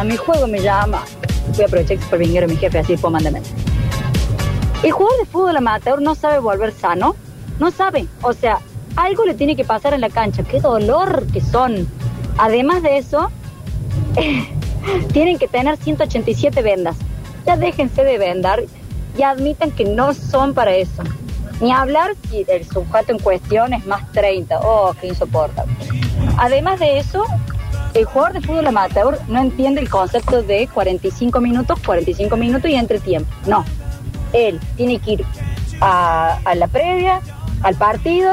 a mi juego me llama. Voy a aprovechar que es por vinguero mi jefe, así puedo mandarme. El jugador de fútbol amateur no sabe volver sano. No sabe. O sea, algo le tiene que pasar en la cancha. Qué dolor que son. Además de eso, tienen que tener 187 vendas. Ya déjense de vendar y admitan que no son para eso. Ni hablar si el sujeto en cuestión es más 30. Oh, qué insoportable. Además de eso, el jugador de fútbol amateur no entiende el concepto de 45 minutos, 45 minutos y entretiempo. No. Él tiene que ir a, a la previa, al partido,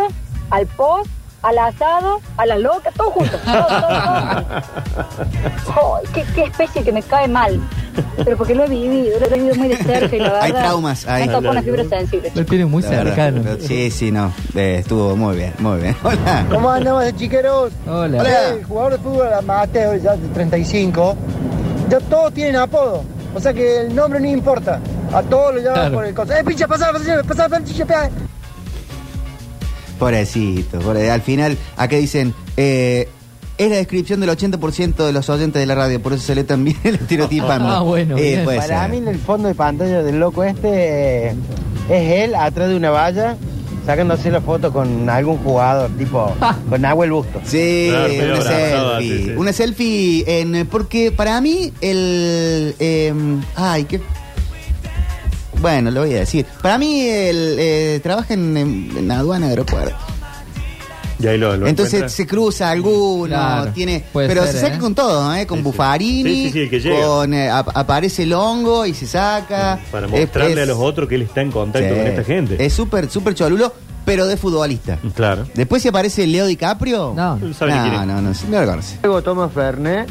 al post, al asado, a la loca, todo junto. Todo, todo, todo. Qué, qué especie que me cae mal. Pero porque lo he vivido, lo he vivido muy de cerca y la verdad. Hay traumas, hay. Me tocó una fibra sensible. Lo tiene muy La verdad. cercano. Sí, sí, no. Eh, estuvo muy bien, muy bien. Hola. ¿Cómo andamos, chiqueros? Hola. Hola. El jugador de fútbol amateur, ya de 35, ya todos tienen apodo. O sea que el nombre no importa. A todos lo llaman Claro. por el cosa. ¡Eh, pincha, pasá, pasá, pasá, pasá, pasá! Pobrecito, pobre- Al final, acá dicen, eh, es la descripción del 80% de los oyentes de la radio, por eso se lee también el estereotipando. Ah, bueno, bien. puede Para ser. mí, en el fondo de pantalla del loco este eh, es él atrás de una valla sacándose la foto con algún jugador, tipo con Nahuel Busto. Sí, Claro, una selfie. sí, sí. Una selfie en, porque para mí el... eh, ay, qué... Bueno, lo voy a decir. Para mí el eh, trabaja en, en, en aduana aeropuerto. Y ahí lo, lo Entonces encuentra. se cruza alguno, Claro, tiene, puede pero ser, se saca ¿eh? con todo, ¿eh? Con Sí, sí. Buffarini, Sí, sí, sí, el que llega. con eh, ap- aparece el hongo y se saca. Para Es- mostrarle es- a los otros que él está en contacto sí, con esta gente. Es súper, súper cholulo, pero de futbolista. Claro. Después si aparece Leo DiCaprio. No. Él sabe ni quién no, es. no, no, no lo conoce. Luego toma Fernet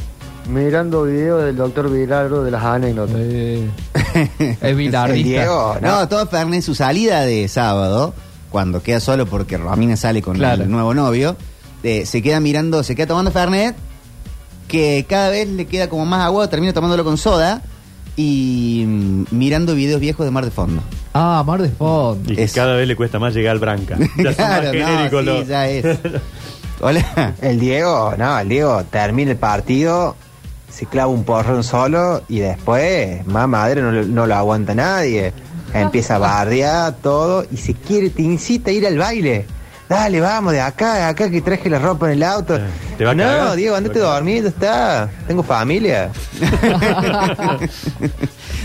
mirando videos del doctor Viraldo de las anécdotas. Eh, es bilardista. Diego, no, todo Fernet, su salida de sábado, cuando queda solo porque Romina sale con Claro. el nuevo novio, eh, se queda mirando, se queda tomando Fernet, que cada vez le queda como más agua, termina tomándolo con soda y mm, mirando videos viejos de Mar de Fondo. Ah, Mar de Fondo. Y que Es- cada vez le cuesta más llegar al Branca. Ya son más Claro, no, genéricos sí, los- ya es. Hola. El Diego, no, el Diego termina el partido, se clava un porrón solo y después, más madre, no, lo- no lo aguanta nadie. Empieza a bardear todo y se quiere, te incita a ir al baile. Dale, vamos, de acá, de acá que traje la ropa en el auto. ¿Te va a no, cagar? Diego, andate ¿Te va a dormido, está. Tengo familia.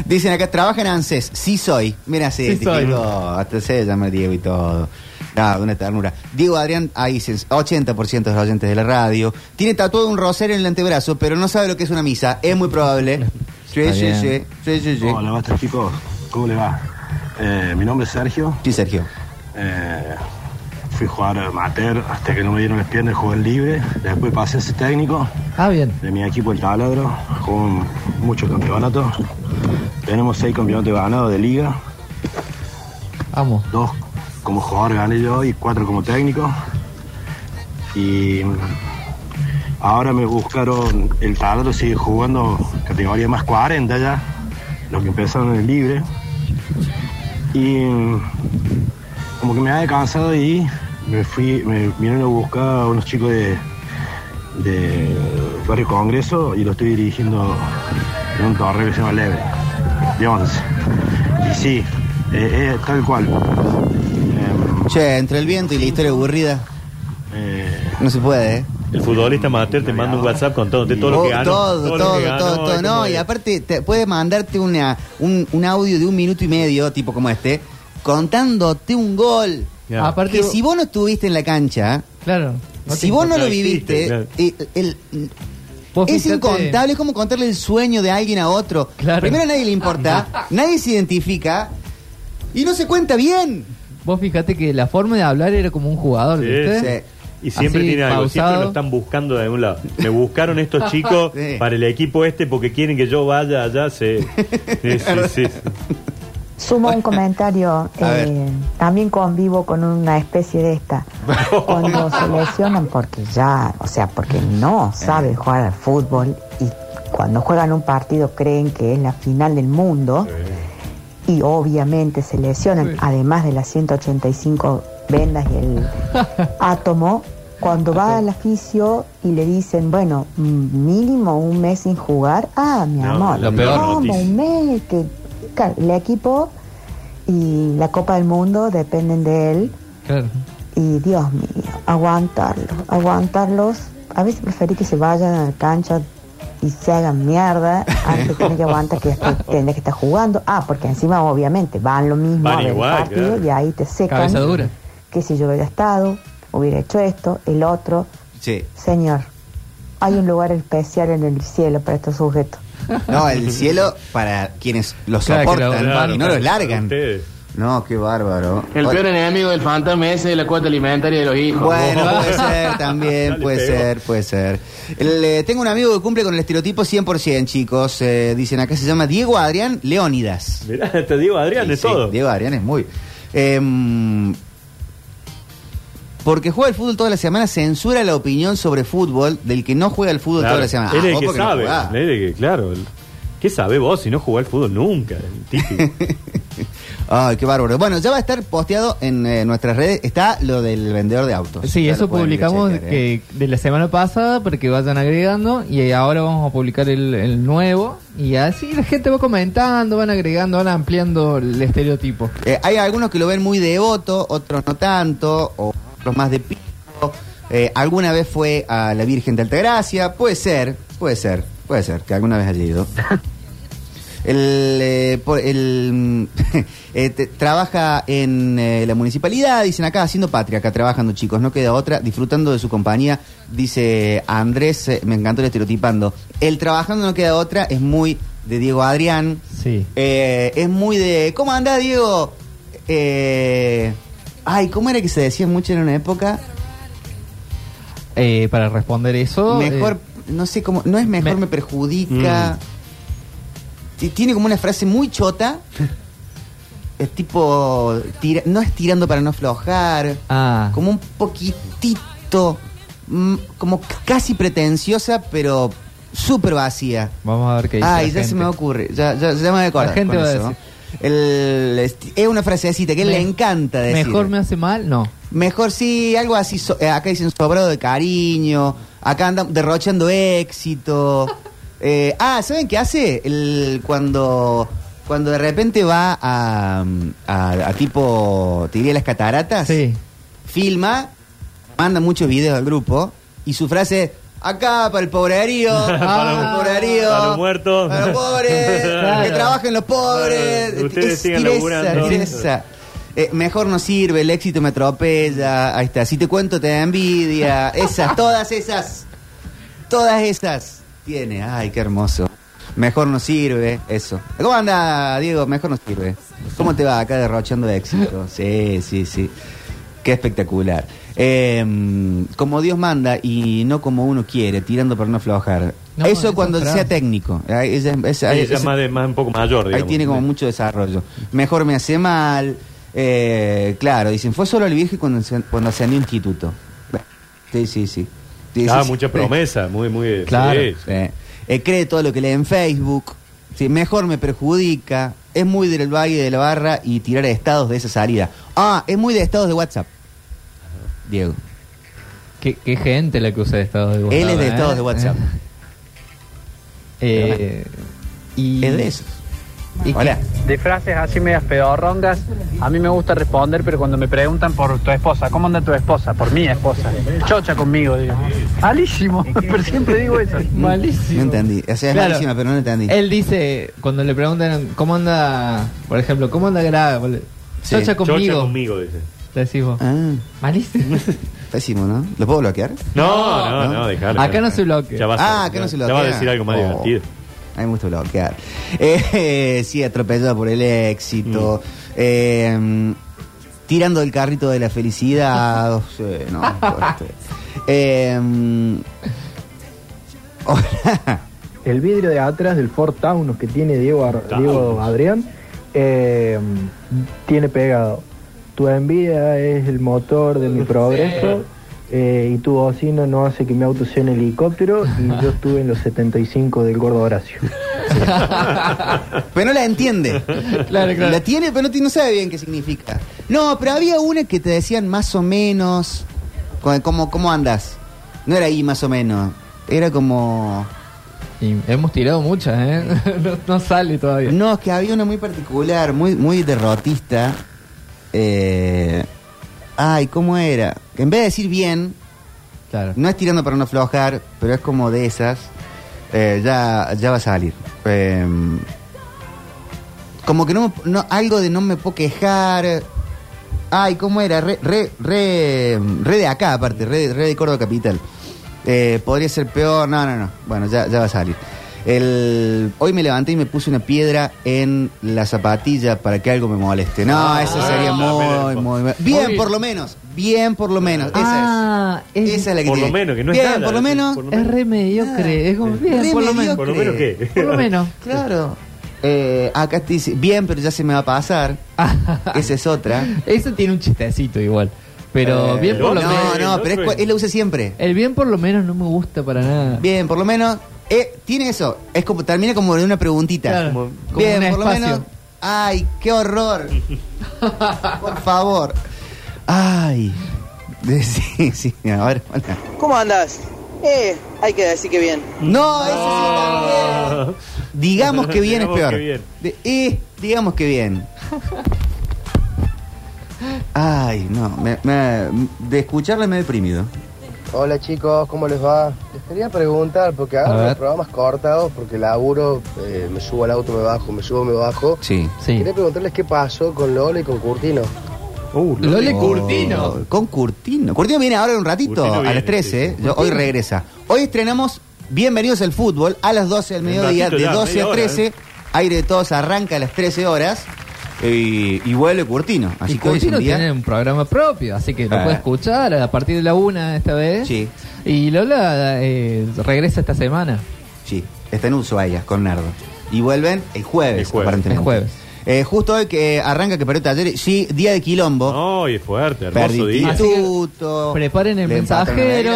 Dicen acá, trabaja en ANSES. Sí soy. Mira, sí, Sí soy. hasta se llama Diego y todo. Ah, una ternura. Diego Adrián, ahí dicen, 80% de los oyentes de la radio. Tiene tatuado un rosario en el antebrazo, pero no sabe lo que es una misa. Es muy probable. Sí, sí, sí, sí, sí, sí. Hola, basta chicos, ¿cómo le va? Eh, mi nombre es Sergio, Sí, Sergio. Eh, fui jugar amateur hasta que no me dieron las piernas, jugué en libre, después pasé a ser técnico Ah, bien. de mi equipo El Taladro, jugué muchos campeonatos, tenemos seis campeonatos ganados de liga, Vamos. dos como jugador gané yo y cuatro como técnico. Y mm, ahora me buscaron, el taladro sigue jugando categoría más 40 ya, los que empezaron en el libre. Y como que me había cansado y me fui, me vinieron a buscar a unos chicos de, de Barrio Congreso y lo estoy dirigiendo en un torneo que se llama Leve, de 11. Y sí, eh, eh, tal cual. Che, entre el viento y la historia aburrida, eh, no se puede, ¿eh? El futbolista amateur te manda un WhatsApp con todo, de todo lo que Oh, ganó. todo, todo, ganó, todo, todo. No, y aparte te puede mandarte una, un, un audio de un minuto y medio, tipo como este, contándote un gol. Aparte, Que si vos no estuviste en la cancha, claro. no si vos no lo viviste, claro. eh, el- es fíjate- incontable, es como contarle el sueño de alguien a otro. Claro. Primero a nadie le importa, nadie se identifica y no se cuenta bien. Vos fíjate que la forma de hablar era como un jugador, Sí, ¿viste? sí. Y siempre Así, tiene algo, siempre pausado. lo están buscando de algún lado. Me buscaron estos chicos Sí. para el equipo este porque quieren que yo vaya allá. Sí, sí, sí, sí. Sumo un comentario. Eh, también convivo con una especie de esta. Cuando se lesionan porque ya, o sea, porque no saben jugar al fútbol y cuando juegan un partido creen que es la final del mundo y obviamente se lesionan, Sí. además de las 185 vendas y el átomo, cuando va al oficio y le dicen, bueno, mm, mínimo un mes sin jugar, ah, mi No, amor, lo peor ¿cómo noticia. un mes? Que, claro, el equipo y la Copa del Mundo dependen de él Claro. y Dios mío, aguantarlos, aguantarlos. A veces preferí que se vayan a la cancha y se hagan mierda antes de tener que aguantar que tener que estar jugando. Ah, porque encima obviamente van lo mismo Van a ver el igual, partido claro. y ahí te secan. Cabeza dura. Que si yo hubiera estado, hubiera hecho esto, el otro. Sí. Señor, hay un lugar especial en el cielo para estos sujetos. No, el cielo para quienes lo Claro, que soportan lo- y no los largan. ustedes. No, qué bárbaro. El Oye, peor enemigo del fantasma ese de la cuota alimentaria de los hijos. Bueno, puede ser también, puede ser, puede ser. El, eh, tengo un amigo que cumple con el estereotipo 100%, chicos. Eh, dicen acá se llama Diego Adrián Leónidas. Mirá, te digo Adrián sí, todo. Diego Adrián es muy. Em, porque juega el fútbol toda la semana, censura la opinión sobre fútbol del que no juega el fútbol Claro, toda la semana. Él Ah, es vos que no sabe. jugás. él es que, claro. ¿Qué sabe vos si no jugás al fútbol nunca? El. Ay, qué bárbaro. Bueno, ya va a estar posteado en eh, nuestras redes. Está lo del vendedor de autos. Sí, Ya eso publicamos chequear, ¿eh? que de la semana pasada para que vayan agregando y ahora vamos a publicar el, el nuevo y así la gente va comentando, van agregando, van ampliando el estereotipo. Eh, hay algunos que lo ven muy devoto, otros no tanto, o otros más de pico. Eh, alguna vez fue a la Virgen de Altagracia. Puede ser, puede ser, puede ser que alguna vez haya ido. El, eh, por- el, eh, te- trabaja en eh, la municipalidad, dicen acá, haciendo patria, acá trabajando chicos, no queda otra, disfrutando de su compañía, dice Andrés, me encantó el estereotipando. El trabajando no queda otra es muy de Diego Adrián, Sí. es muy de. ¿Cómo anda, Diego? Eh, ay, ¿cómo era que se decía mucho en una época? Eh, para responder eso... Mejor, eh, no sé cómo. No es mejor, me, me- perjudica. Ti- Tiene como una frase muy chota. es tipo. tira- no es tirando para no aflojar. ah, Como un poquitito. mm, como casi pretenciosa, pero súper vacía. vamos a ver qué dice Ay, la ya se me ocurre, ya, ya, ya me voy a acordar La gente con va a decir. El, es una frasecita que Me- le encanta decir. Mejor me hace mal, no. Mejor sí, algo así. so- eh, acá dicen sobrado de cariño. Acá andan derrochando éxito. Eh, ah, ¿saben qué hace? El, cuando, cuando de repente va a, a, a tipo, te diría las cataratas. Sí. Filma, manda muchos videos al grupo. Y su frase es, acá para el pobrerío. para el pobrerío. Para los muertos. Para los pobres. Claro. Que trabajen los pobres. Claro, ustedes Es- sigan laburando. Eh, mejor no sirve, el éxito me atropella. Ahí está. Si te cuento, te da envidia. Esas, todas esas. Todas esas. Tiene. Ay, qué hermoso. Mejor no sirve. Eso. ¿Cómo anda, Diego? Mejor no sirve. ¿Cómo te va acá derrochando éxito? Sí, sí, sí. Qué espectacular. Eh, como Dios manda y no como uno quiere, tirando por no aflojar. No, Eso cuando sea técnico. Ahí, ahí- esa- más, de, más un poco mayor, Ahí digamos. tiene como mucho desarrollo. Mejor me hace mal. eh, claro, dicen, fue solo el viejo cuando, cuando ascendió a instituto. Sí, sí, sí. Sí, Ah, sí, sí. mucha promesa, muy, muy. Claro. Eh, cree todo lo que lee en Facebook. Sí, mejor me perjudica. Es muy del valle de la barra y tirar estados de esa salida. Ah, es muy de estados de WhatsApp. Diego. Qué, qué gente la que usa estados de WhatsApp. Él es de ¿eh? estados de WhatsApp. Eh, y Es de esos. Y Hola. De frases así medias pedorrongas, a mí me gusta responder, pero cuando me preguntan por tu esposa, ¿cómo anda tu esposa? Por mi esposa. Chocha conmigo, digo. Malísimo, pero siempre digo eso. Malísimo. No entendí. O sea, es Claro. malísima, pero no entendí. Él dice, cuando le preguntan cómo anda, por ejemplo, cómo anda Sí. chocha conmigo. Chocha conmigo, dice. Decimos, Ah, malísimo. pésimo, ¿no? ¿Lo puedo bloquear? No, no, No. no, dejalo. Acá no se bloquea. Ya Ah, acá no se Ya bloquea. va a decir algo más Oh. divertido. A mí me gusta bloquear. Eh, sí, atropellado por el éxito. Eh, mm, tirando el carrito de la felicidad. oh, sí, no, fuerte. Eh, hola. El vidrio de atrás del Ford Taunus que tiene Diego, Ar-. Diego Adrián eh, tiene pegado. Tu envidia es el motor de mi progreso eh, y tu bocina no hace que mi auto sea un helicóptero y yo estuve en los 75 del gordo Horacio. Pero no la entiende. Claro, claro. La tiene, pero no, sabe bien qué significa. No, pero había una que te decían más o menos. ¿Cómo, cómo, cómo andas? No era ahí más o menos. Era como... Y hemos tirado muchas, ¿eh? no, no sale todavía. No, es que había una muy particular, muy, muy derrotista. Eh, ay, ¿cómo era? Que en vez de decir bien, Claro. no es tirando para no aflojar, pero es como de esas. eh, ya, ya va a salir. Eh, como que no, no- algo de no me puedo quejar. Ay, ¿cómo era? Re, re, re, re de acá, aparte, re, re de Córdoba Capital. Eh, podría ser peor. No, no, no. Bueno, ya, ya va a salir. El, hoy me levanté y me puse una piedra en la zapatilla para que algo me moleste. No, eso sería muy, muy, muy- Bien, Muy- por lo menos. Bien, por lo menos. Esa Ah, es. es, Esa es la que Por lo tiene. menos, que no es Bien, nada, por lo menos. por lo es re mediocre. es como, bien, Re por lo menos. ¿Por lo menos qué? Por lo menos. Claro. Eh, acá te dice, bien, pero ya se me va a pasar. Esa es otra. Eso tiene un chistecito igual. Pero Eh, bien por lo no, menos. no, pero es, cu- él lo usa siempre. El bien por lo menos no me gusta para nada. Bien, por lo menos. Eh, tiene eso. Es como, termina como de una preguntita. Claro, Como- como bien, un por lo espacio. menos. Ay, qué horror. por favor. Ay. Sí, sí, a ver, hola. ¿Cómo andas? Eh, hay que decir que bien. No, ese sí también. Digamos que bien es peor. que bien. De- eh, digamos que bien. Ay, no. me- me- de escucharla me he deprimido. Hola chicos, ¿cómo les va? Les quería preguntar, porque hago los programas cortados, porque laburo, eh, me subo al auto, me bajo, me subo, me bajo. Sí. Quería preguntarles qué pasó con Lola y con Curtino. Uh, Lole Oh, Curtino. Con Curtino. Curtino viene ahora en un ratito, Curtino a viene, las 13. sí, ¿eh? sí. Yo- hoy regresa. Hoy estrenamos Bienvenidos al Fútbol a las 12 del mediodía, ratito de ya, 12 media a hora, 13. ¿eh? Aire de todos arranca a las 13 horas. Y, y vuelve Curtino. Así y que hoy es un Curtino día. tiene un programa propio, así que lo Ah. puede escuchar a partir de la una esta vez. Sí. Y Lola eh, regresa esta semana. Sí, está en Ushuaia con Nardo. Y vuelven el jueves, El jueves. aparentemente. El jueves. Eh, justo hoy que arranca que perdió taller, sí, día de quilombo. No, y es fuerte, hermoso día. Instituto. Preparen el mensajero.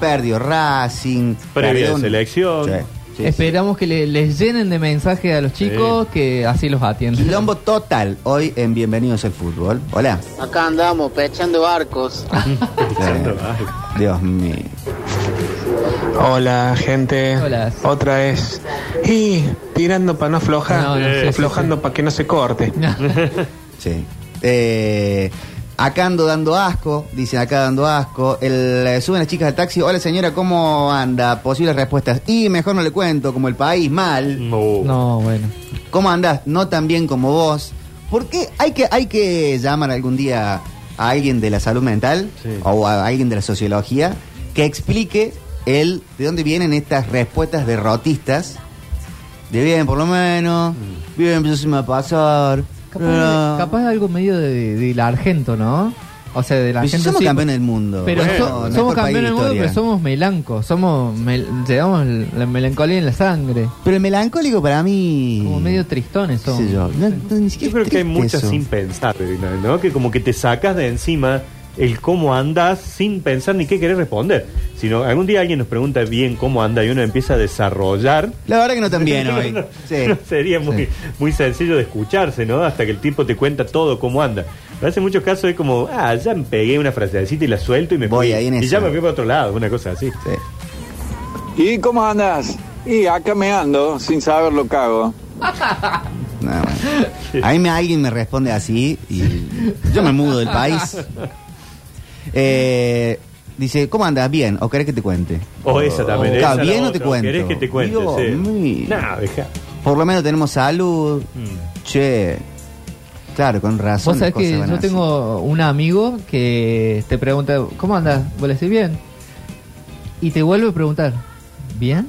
Perdió Racing. Previa perdió un- selección. Sí, sí, Esperamos que le- les llenen de mensajes a los chicos que así los atienden. Quilombo total hoy en Bienvenidos al Fútbol. Hola. Acá andamos pechando barcos. Dios mío. Hola, gente. Hola. Otra vez. Y tirando para no aflojar, No, no, sí, aflojando para que no se corte. Sí. Eh, acá ando dando asco, dicen acá dando asco. El, eh, suben las chicas al taxi. Hola señora, ¿cómo anda? Posibles respuestas. Y mejor no le cuento, como el país, mal. No. No, bueno. ¿Cómo andás? No tan bien como vos. ¿Por qué hay que, hay que llamar algún día a alguien de la salud mental Sí. o a alguien de la sociología que explique el de dónde vienen estas respuestas derrotistas? De bien, por lo menos. Bien, eso se me va a pasar. Capaz, Ah. capaz algo medio de, del argento, ¿no? O sea, del Pero si argento. somos sí, campeones del mundo. Pero Bueno, so- no es somos campeones de del mundo, pero somos melancos. Somos mel- llevamos la melancolía en la sangre. Pero el melancólico para mí. Como medio tristones somos. sé yo, no- no, ni Yo siquiera creo que hay muchas eso. sin pensar, ¿no? Que como que te sacas de encima el cómo andas sin pensar ni qué querés responder. Sino algún día alguien nos pregunta bien cómo anda y uno empieza a desarrollar. La verdad que no tan bien hoy. No, Sí. no sería muy, muy sencillo de escucharse, ¿no? Hasta que el tipo te cuenta todo cómo anda. Pero hace muchos casos es como, ah, ya me pegué una frasecita y la suelto y me Voy fui. ahí en y eso. ya me fui para otro lado, una cosa así. Sí. ¿Y cómo andas? Y acá me ando, sin saber lo que hago. No, bueno. A mí me, alguien me responde así y yo me mudo del país. Eh, dice, ¿cómo andas? Bien, ¿o querés que te cuente? O esa también. Claro, esa la bien o te otra, cuento. ¿Querés que te cuente? Dios sí. mío. Nah, deja. Por lo menos tenemos salud. Mm. Che. Claro, con razón. Vos sabés que yo así. tengo un amigo que te pregunta, ¿cómo andas? ¿Vos le decís bien? Y te vuelve a preguntar, ¿bien?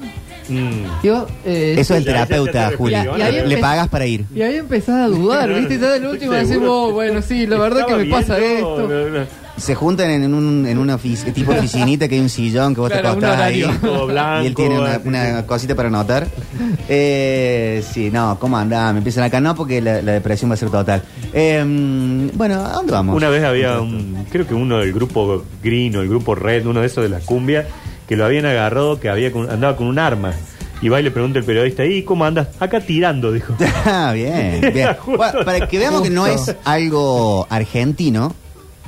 Mm. Yo, eh, Eso es el terapeuta, te Juli. Y Le pagas para ir. Y ahí empezás a dudar, ¿viste? Ya del último decís, vos, bueno, sí, la verdad que me pasa esto. no, no, no. Se juntan en, un, en una ofici- tipo oficinita que hay un sillón que vos Claro, te acostás ahí. Todo blanco, y él tiene una, cosita para anotar. Eh, sí, no, ¿cómo andás? Me empiezan acá, no, porque la, la depresión va a ser total. Eh, bueno, ¿a dónde vamos? Una vez había un, creo que uno del grupo Green o el grupo Red, uno de esos de la cumbia, que lo habían agarrado, que había con- andaba con un arma. Y va y le pregunta el periodista, ¿y cómo andas? Acá tirando, dijo. Ah, bien, bien. Bueno, para que veamos que no es algo argentino,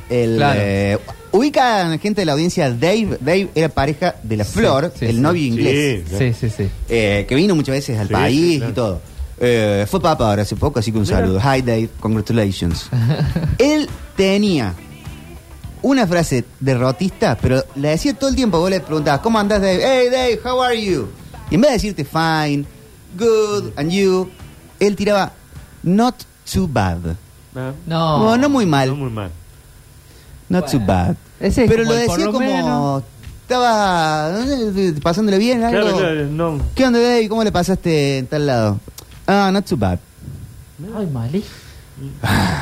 el, Claro. eh, Ubica gente de la audiencia Dave. Dave era pareja de la Flor, sí, el sí. novio inglés. Sí, sí, sí. Eh, que vino muchas veces al Sí, país sí, claro. y todo. Eh, fue papa ahora hace poco, así que un Mira. saludo. Hi Dave, congratulations. Él tenía una frase derrotista, pero la decía todo el tiempo. Vos le preguntabas, ¿cómo andás Dave? Hey Dave, how are you? Y en vez de decirte fine, good, and you, él tiraba not too bad. No. No. No, no muy mal. No muy mal. Not too bad. Ese es Pero como lo el por decía lo como. menos. Estaba eh, pasándole bien algo. Claro, claro, no. ¿Qué onda, Dave? ¿Cómo le pasaste en tal lado? Ah, not too bad. Ay, malí.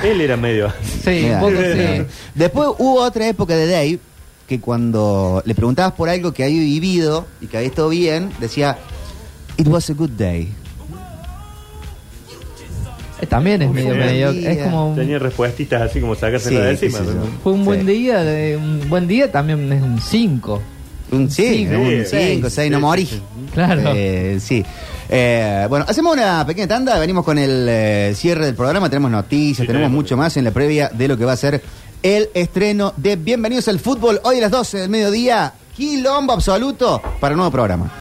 Él era medio. Sí, Mira. un poco sí. Después hubo otra época de Dave que cuando le preguntabas por algo que había vivido y que había estado bien, decía, It was a good day. También es medio Fue un medio. día. Es como. Tenía respuestas así como sacársela Sí, de qué encima. Fue un buen Sí. día. de- un buen día también es un 5. Un sí, Sí, un sí, 5, sí, 6, no sí, morí. sí, Claro. Eh, sí. Eh, bueno, hacemos una pequeña tanda, venimos con el eh, cierre del programa, tenemos noticias, Sí, tenemos tenemos. mucho más en la previa de lo que va a ser el estreno de Bienvenidos al Fútbol, hoy a las 12 del mediodía, quilombo absoluto para un nuevo programa.